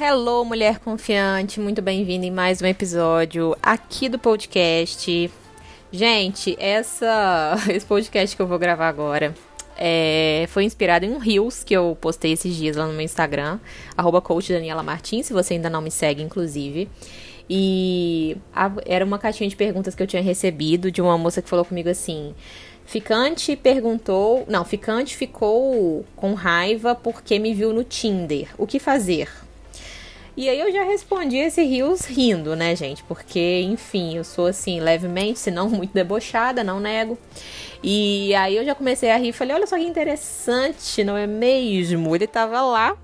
Hello, mulher confiante, muito bem-vinda em mais um episódio aqui do podcast. Gente, essa, esse podcast que eu vou gravar agora é, foi inspirado em um Reels que eu postei esses dias lá no meu Instagram, arroba se você ainda não me segue, inclusive. E a, era uma caixinha de perguntas que eu tinha recebido de uma moça que falou comigo assim: Ficante perguntou. Não, ficante ficou com raiva porque me viu no Tinder. O que fazer? E aí eu já respondi esse rios rindo, né, gente? Porque, enfim, eu sou assim, levemente, se não muito debochada, não nego. E aí eu já comecei a rir falei, olha só que interessante, não é mesmo? Ele tava lá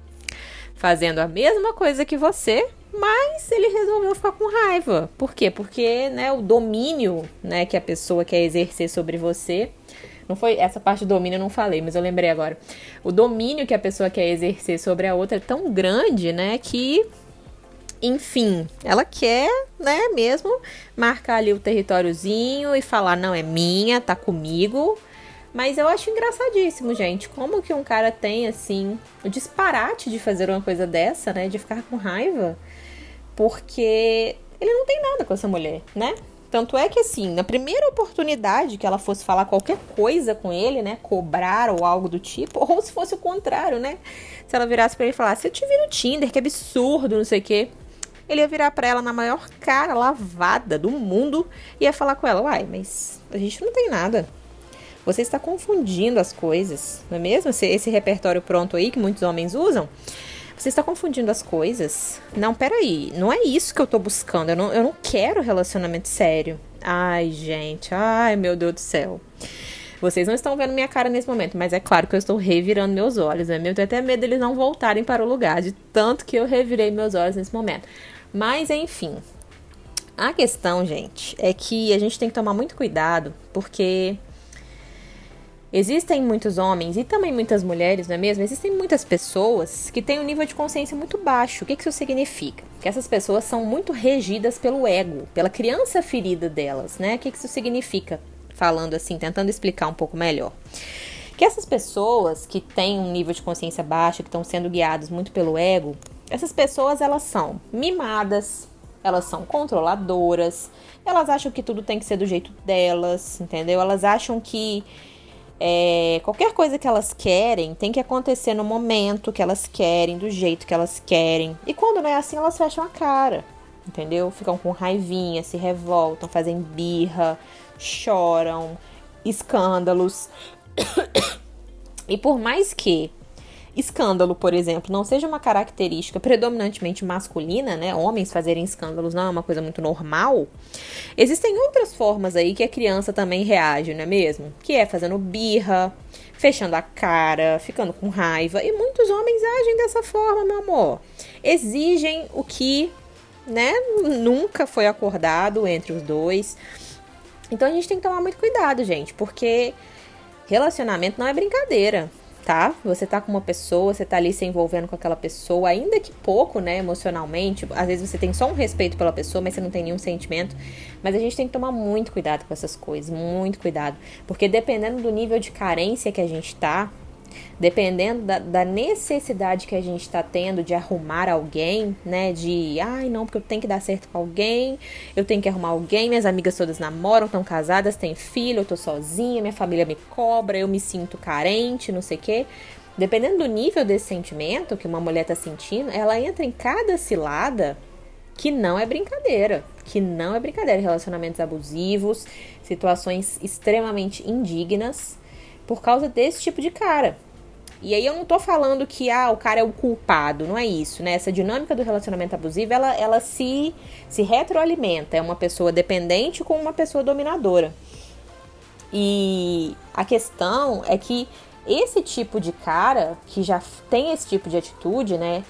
fazendo a mesma coisa que você, mas ele resolveu ficar com raiva. Por quê? Porque, né, o domínio, né, que a pessoa quer exercer sobre você, não foi essa parte do domínio eu não falei, mas eu lembrei agora. O domínio que a pessoa quer exercer sobre a outra é tão grande, né, que enfim, ela quer, né, mesmo marcar ali o territóriozinho e falar não é minha, tá comigo. Mas eu acho engraçadíssimo, gente, como que um cara tem assim o disparate de fazer uma coisa dessa, né, de ficar com raiva, porque ele não tem nada com essa mulher, né? Tanto é que, assim, na primeira oportunidade que ela fosse falar qualquer coisa com ele, né? Cobrar ou algo do tipo, ou se fosse o contrário, né? Se ela virasse para ele e falasse: Eu te vi no Tinder, que absurdo, não sei o quê ele ia virar para ela na maior cara lavada do mundo e ia falar com ela: Uai, mas a gente não tem nada. Você está confundindo as coisas, não é mesmo? Esse, esse repertório pronto aí que muitos homens usam. Você está confundindo as coisas? Não, peraí, não é isso que eu tô buscando. Eu não, eu não quero relacionamento sério. Ai, gente, ai, meu Deus do céu. Vocês não estão vendo minha cara nesse momento, mas é claro que eu estou revirando meus olhos, né? Eu tenho até medo deles não voltarem para o lugar, de tanto que eu revirei meus olhos nesse momento. Mas enfim, a questão, gente, é que a gente tem que tomar muito cuidado, porque existem muitos homens e também muitas mulheres, não é mesmo? Existem muitas pessoas que têm um nível de consciência muito baixo. O que isso significa? Que essas pessoas são muito regidas pelo ego, pela criança ferida delas, né? O que isso significa? Falando assim, tentando explicar um pouco melhor que essas pessoas que têm um nível de consciência baixo, que estão sendo guiadas muito pelo ego, essas pessoas elas são mimadas, elas são controladoras, elas acham que tudo tem que ser do jeito delas, entendeu? Elas acham que é, qualquer coisa que elas querem tem que acontecer no momento que elas querem, do jeito que elas querem. E quando não é assim, elas fecham a cara, entendeu? Ficam com raivinha, se revoltam, fazem birra, choram, escândalos. e por mais que Escândalo, por exemplo, não seja uma característica predominantemente masculina, né? Homens fazerem escândalos não é uma coisa muito normal. Existem outras formas aí que a criança também reage, não é mesmo? Que é fazendo birra, fechando a cara, ficando com raiva. E muitos homens agem dessa forma, meu amor. Exigem o que, né, nunca foi acordado entre os dois. Então a gente tem que tomar muito cuidado, gente, porque relacionamento não é brincadeira tá? Você tá com uma pessoa, você tá ali se envolvendo com aquela pessoa, ainda que pouco, né, emocionalmente. Às vezes você tem só um respeito pela pessoa, mas você não tem nenhum sentimento. Mas a gente tem que tomar muito cuidado com essas coisas, muito cuidado. Porque dependendo do nível de carência que a gente tá, dependendo da, da necessidade que a gente está tendo de arrumar alguém, né? De, ai, não, porque eu tenho que dar certo com alguém, eu tenho que arrumar alguém, minhas amigas todas namoram, estão casadas, têm filho, eu tô sozinha, minha família me cobra, eu me sinto carente, não sei o quê. Dependendo do nível desse sentimento que uma mulher tá sentindo, ela entra em cada cilada que não é brincadeira, que não é brincadeira, relacionamentos abusivos, situações extremamente indignas por causa desse tipo de cara. E aí eu não tô falando que ah, o cara é o culpado, não é isso, né? Essa dinâmica do relacionamento abusivo, ela, ela se, se retroalimenta. É uma pessoa dependente com uma pessoa dominadora. E a questão é que esse tipo de cara, que já tem esse tipo de atitude, né?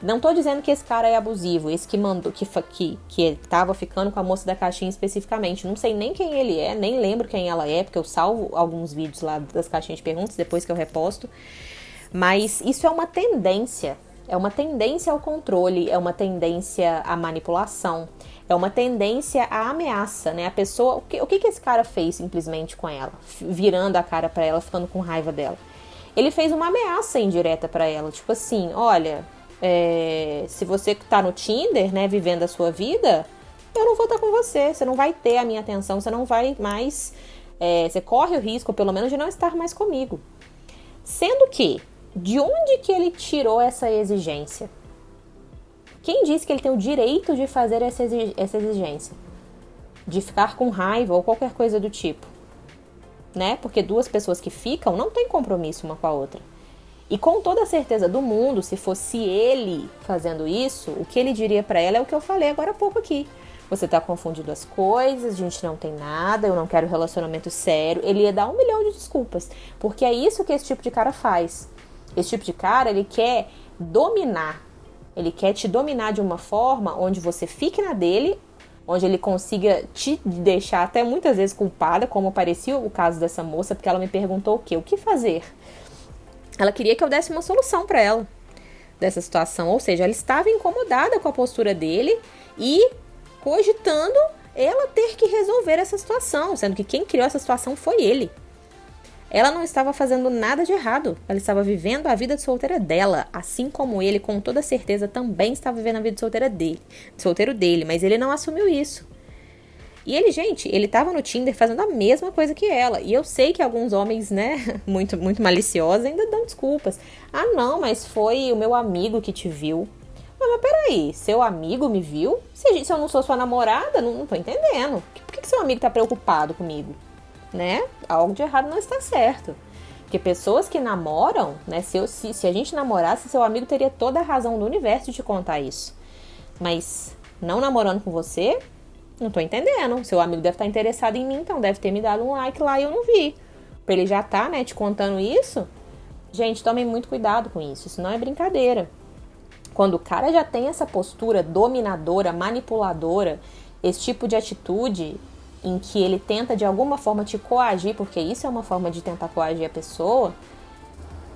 Não tô dizendo que esse cara é abusivo, esse que mandou, que, que, que tava ficando com a moça da caixinha especificamente. Não sei nem quem ele é, nem lembro quem ela é, porque eu salvo alguns vídeos lá das caixinhas de perguntas depois que eu reposto. Mas isso é uma tendência. É uma tendência ao controle, é uma tendência à manipulação, é uma tendência à ameaça, né? A pessoa, o que, o que, esse cara fez simplesmente com ela, virando a cara para ela, ficando com raiva dela? Ele fez uma ameaça indireta para ela, tipo assim, olha, é, se você tá no Tinder, né, vivendo a sua vida, eu não vou estar com você, você não vai ter a minha atenção, você não vai mais, é, você corre o risco, pelo menos, de não estar mais comigo. Sendo que, de onde que ele tirou essa exigência? Quem disse que ele tem o direito de fazer essa exigência? De ficar com raiva ou qualquer coisa do tipo? Né? Porque duas pessoas que ficam não têm compromisso uma com a outra. E com toda a certeza do mundo, se fosse ele fazendo isso, o que ele diria para ela é o que eu falei agora há pouco aqui. Você tá confundindo as coisas, a gente não tem nada, eu não quero relacionamento sério. Ele ia dar um milhão de desculpas. Porque é isso que esse tipo de cara faz. Esse tipo de cara, ele quer dominar. Ele quer te dominar de uma forma onde você fique na dele, onde ele consiga te deixar até muitas vezes culpada, como parecia o caso dessa moça, porque ela me perguntou o quê? O que fazer? Ela queria que eu desse uma solução para ela dessa situação, ou seja, ela estava incomodada com a postura dele e cogitando ela ter que resolver essa situação, sendo que quem criou essa situação foi ele. Ela não estava fazendo nada de errado, ela estava vivendo a vida de solteira dela, assim como ele, com toda certeza, também estava vivendo a vida de solteira dele, de solteiro dele, mas ele não assumiu isso. E ele, gente, ele tava no Tinder fazendo a mesma coisa que ela. E eu sei que alguns homens, né, muito, muito maliciosos, ainda dão desculpas. Ah, não, mas foi o meu amigo que te viu. Mas, mas peraí, seu amigo me viu? Se eu não sou sua namorada, não, não tô entendendo. Por que, que seu amigo tá preocupado comigo? Né? Algo de errado não está certo. Porque pessoas que namoram, né? Se, eu, se, se a gente namorasse, seu amigo teria toda a razão do universo de contar isso. Mas não namorando com você, não tô entendendo. Seu amigo deve estar interessado em mim, então deve ter me dado um like lá e eu não vi. Pra ele já tá, né, te contando isso. Gente, tomem muito cuidado com isso. Isso não é brincadeira. Quando o cara já tem essa postura dominadora, manipuladora, esse tipo de atitude em que ele tenta de alguma forma te coagir, porque isso é uma forma de tentar coagir a pessoa,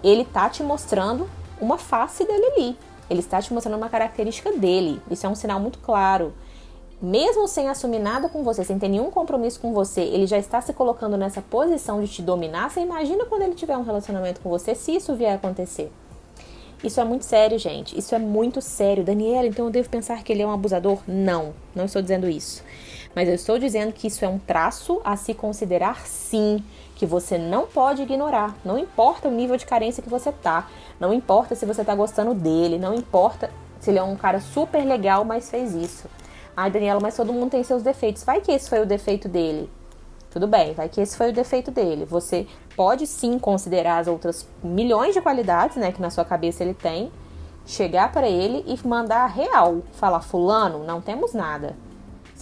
ele tá te mostrando uma face dele ali. Ele está te mostrando uma característica dele. Isso é um sinal muito claro mesmo sem assumir nada com você, sem ter nenhum compromisso com você, ele já está se colocando nessa posição de te dominar. Você imagina quando ele tiver um relacionamento com você, se isso vier a acontecer. Isso é muito sério, gente. Isso é muito sério. Daniela, então eu devo pensar que ele é um abusador? Não, não estou dizendo isso. Mas eu estou dizendo que isso é um traço a se considerar sim, que você não pode ignorar. Não importa o nível de carência que você tá, não importa se você tá gostando dele, não importa se ele é um cara super legal, mas fez isso. Ai, Daniela, mas todo mundo tem seus defeitos. Vai que esse foi o defeito dele. Tudo bem, vai que esse foi o defeito dele. Você pode sim considerar as outras milhões de qualidades, né, que na sua cabeça ele tem, chegar para ele e mandar real, falar fulano, não temos nada.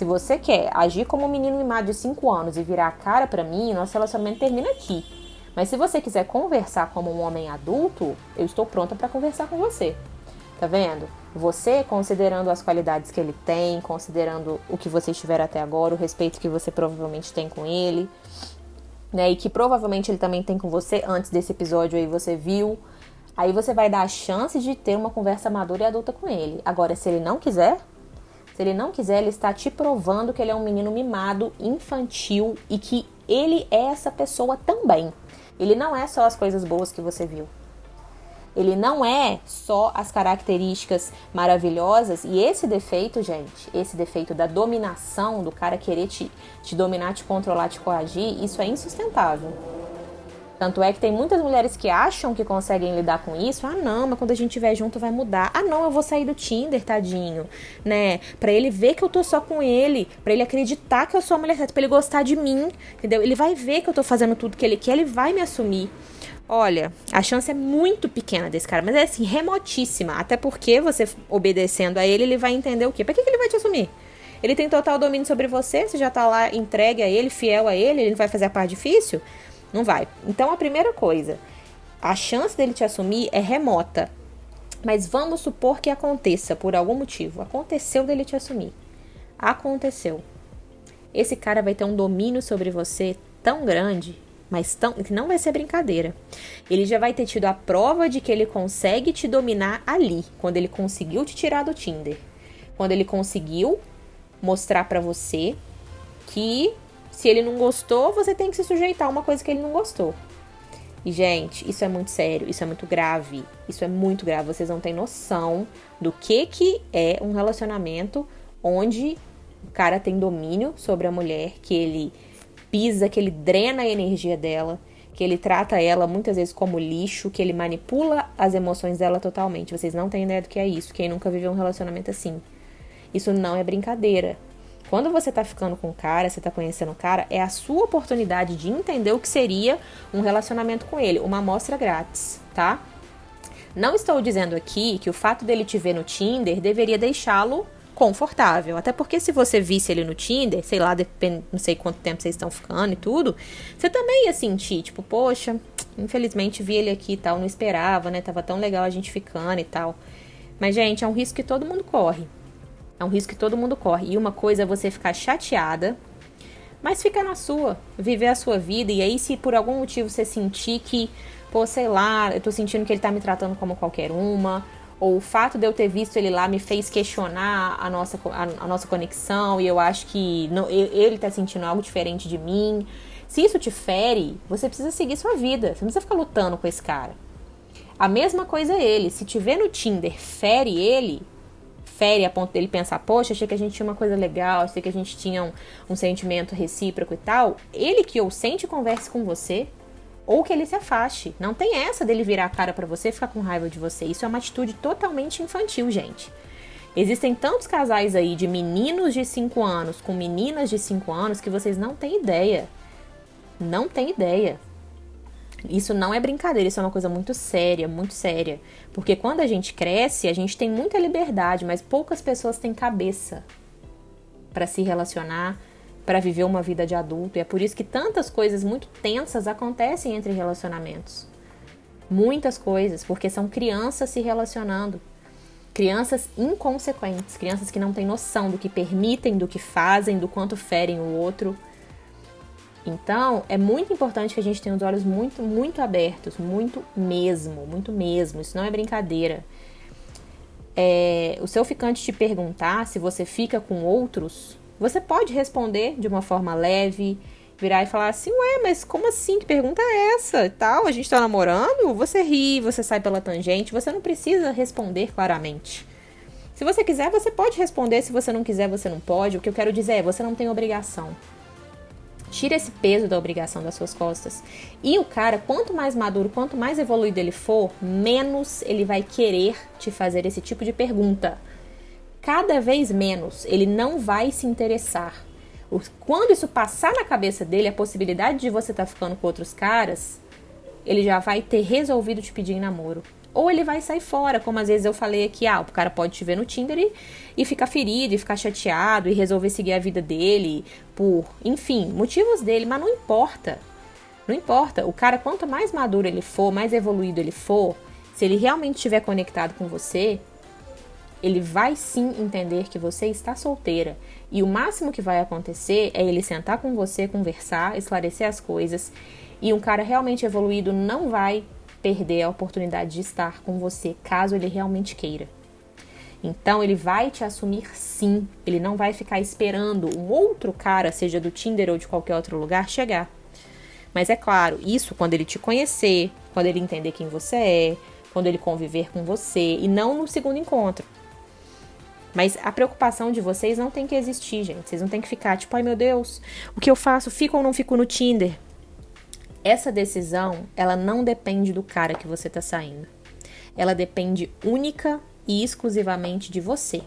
Se você quer agir como um menino mimado de 5 anos e virar a cara para mim, nosso relacionamento termina aqui. Mas se você quiser conversar como um homem adulto, eu estou pronta para conversar com você. Tá vendo? Você, considerando as qualidades que ele tem, considerando o que você estiver até agora, o respeito que você provavelmente tem com ele, né? E que provavelmente ele também tem com você antes desse episódio aí você viu. Aí você vai dar a chance de ter uma conversa madura e adulta com ele. Agora, se ele não quiser, se ele não quiser, ele está te provando que ele é um menino mimado, infantil e que ele é essa pessoa também. Ele não é só as coisas boas que você viu. Ele não é só as características maravilhosas. E esse defeito, gente, esse defeito da dominação, do cara querer te, te dominar, te controlar, te coagir, isso é insustentável. Tanto é que tem muitas mulheres que acham que conseguem lidar com isso. Ah, não, mas quando a gente estiver junto vai mudar. Ah, não, eu vou sair do Tinder, tadinho, né? Pra ele ver que eu tô só com ele, para ele acreditar que eu sou a mulher certa, pra ele gostar de mim, entendeu? Ele vai ver que eu tô fazendo tudo que ele quer, ele vai me assumir. Olha, a chance é muito pequena desse cara, mas é assim, remotíssima. Até porque você obedecendo a ele, ele vai entender o quê? Pra que, que ele vai te assumir? Ele tem total domínio sobre você, você já tá lá entregue a ele, fiel a ele, ele não vai fazer a parte difícil? Não vai. Então a primeira coisa, a chance dele te assumir é remota. Mas vamos supor que aconteça por algum motivo. Aconteceu dele te assumir. Aconteceu. Esse cara vai ter um domínio sobre você tão grande mas tão, que não vai ser brincadeira. Ele já vai ter tido a prova de que ele consegue te dominar ali, quando ele conseguiu te tirar do Tinder. Quando ele conseguiu mostrar para você que se ele não gostou, você tem que se sujeitar a uma coisa que ele não gostou. E, gente, isso é muito sério, isso é muito grave. Isso é muito grave. Vocês não têm noção do que, que é um relacionamento onde o cara tem domínio sobre a mulher, que ele pisa, que ele drena a energia dela, que ele trata ela muitas vezes como lixo, que ele manipula as emoções dela totalmente. Vocês não têm ideia do que é isso. Quem nunca viveu um relacionamento assim? Isso não é brincadeira. Quando você tá ficando com o cara, você tá conhecendo o cara, é a sua oportunidade de entender o que seria um relacionamento com ele, uma amostra grátis, tá? Não estou dizendo aqui que o fato dele te ver no Tinder deveria deixá-lo confortável. Até porque se você visse ele no Tinder, sei lá, depend... não sei quanto tempo vocês estão ficando e tudo, você também ia sentir, tipo, poxa, infelizmente vi ele aqui e tal, não esperava, né? Tava tão legal a gente ficando e tal. Mas, gente, é um risco que todo mundo corre. É um risco que todo mundo corre. E uma coisa é você ficar chateada, mas fica na sua, viver a sua vida. E aí, se por algum motivo você sentir que, pô, sei lá, eu tô sentindo que ele tá me tratando como qualquer uma, ou o fato de eu ter visto ele lá me fez questionar a nossa, a, a nossa conexão e eu acho que não, ele tá sentindo algo diferente de mim. Se isso te fere, você precisa seguir sua vida. Você não precisa ficar lutando com esse cara. A mesma coisa é ele. Se te ver no Tinder fere ele, fere a ponto dele pensar, poxa, achei que a gente tinha uma coisa legal, achei que a gente tinha um, um sentimento recíproco e tal, ele que ou sente converse com você, ou que ele se afaste. Não tem essa dele virar a cara para você e ficar com raiva de você. Isso é uma atitude totalmente infantil, gente. Existem tantos casais aí de meninos de 5 anos com meninas de 5 anos que vocês não têm ideia. Não têm ideia. Isso não é brincadeira, isso é uma coisa muito séria, muito séria. Porque quando a gente cresce, a gente tem muita liberdade, mas poucas pessoas têm cabeça para se relacionar, para viver uma vida de adulto. E é por isso que tantas coisas muito tensas acontecem entre relacionamentos. Muitas coisas, porque são crianças se relacionando. Crianças inconsequentes, crianças que não têm noção do que permitem, do que fazem, do quanto ferem o outro. Então, é muito importante que a gente tenha os olhos muito, muito abertos, muito mesmo, muito mesmo. Isso não é brincadeira. É, o seu ficante te perguntar se você fica com outros, você pode responder de uma forma leve, virar e falar assim: Ué, mas como assim? Que pergunta é essa? Tal, a gente tá namorando? Você ri, você sai pela tangente, você não precisa responder claramente. Se você quiser, você pode responder, se você não quiser, você não pode. O que eu quero dizer é: você não tem obrigação. Tira esse peso da obrigação das suas costas. E o cara, quanto mais maduro, quanto mais evoluído ele for, menos ele vai querer te fazer esse tipo de pergunta. Cada vez menos ele não vai se interessar. Quando isso passar na cabeça dele, a possibilidade de você estar tá ficando com outros caras, ele já vai ter resolvido te pedir namoro. Ou ele vai sair fora, como às vezes eu falei aqui, ah, o cara pode te ver no Tinder e, e ficar ferido, e ficar chateado, e resolver seguir a vida dele por, enfim, motivos dele, mas não importa. Não importa. O cara, quanto mais maduro ele for, mais evoluído ele for, se ele realmente estiver conectado com você, ele vai sim entender que você está solteira. E o máximo que vai acontecer é ele sentar com você, conversar, esclarecer as coisas. E um cara realmente evoluído não vai perder a oportunidade de estar com você, caso ele realmente queira. Então ele vai te assumir sim, ele não vai ficar esperando um outro cara, seja do Tinder ou de qualquer outro lugar, chegar. Mas é claro, isso quando ele te conhecer, quando ele entender quem você é, quando ele conviver com você e não no segundo encontro. Mas a preocupação de vocês não tem que existir, gente. Vocês não tem que ficar tipo, ai meu Deus, o que eu faço? Fico ou não fico no Tinder? Essa decisão, ela não depende do cara que você tá saindo. Ela depende única e exclusivamente de você.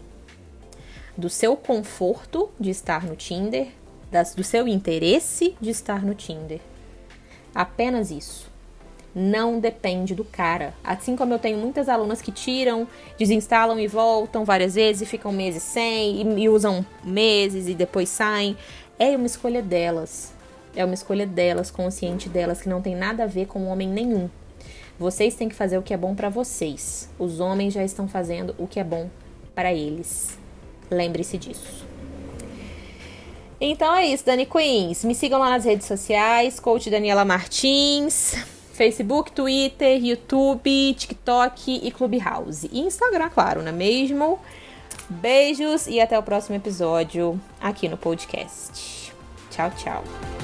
Do seu conforto de estar no Tinder, das, do seu interesse de estar no Tinder. Apenas isso. Não depende do cara. Assim como eu tenho muitas alunas que tiram, desinstalam e voltam várias vezes e ficam meses sem e, e usam meses e depois saem. É uma escolha delas. É uma escolha delas, consciente delas, que não tem nada a ver com homem nenhum. Vocês têm que fazer o que é bom para vocês. Os homens já estão fazendo o que é bom para eles. Lembre-se disso. Então é isso, Dani Queens. Me sigam lá nas redes sociais, coach Daniela Martins, Facebook, Twitter, YouTube, TikTok e Clubhouse. E Instagram, claro, não é mesmo? Beijos e até o próximo episódio aqui no podcast. Tchau, tchau.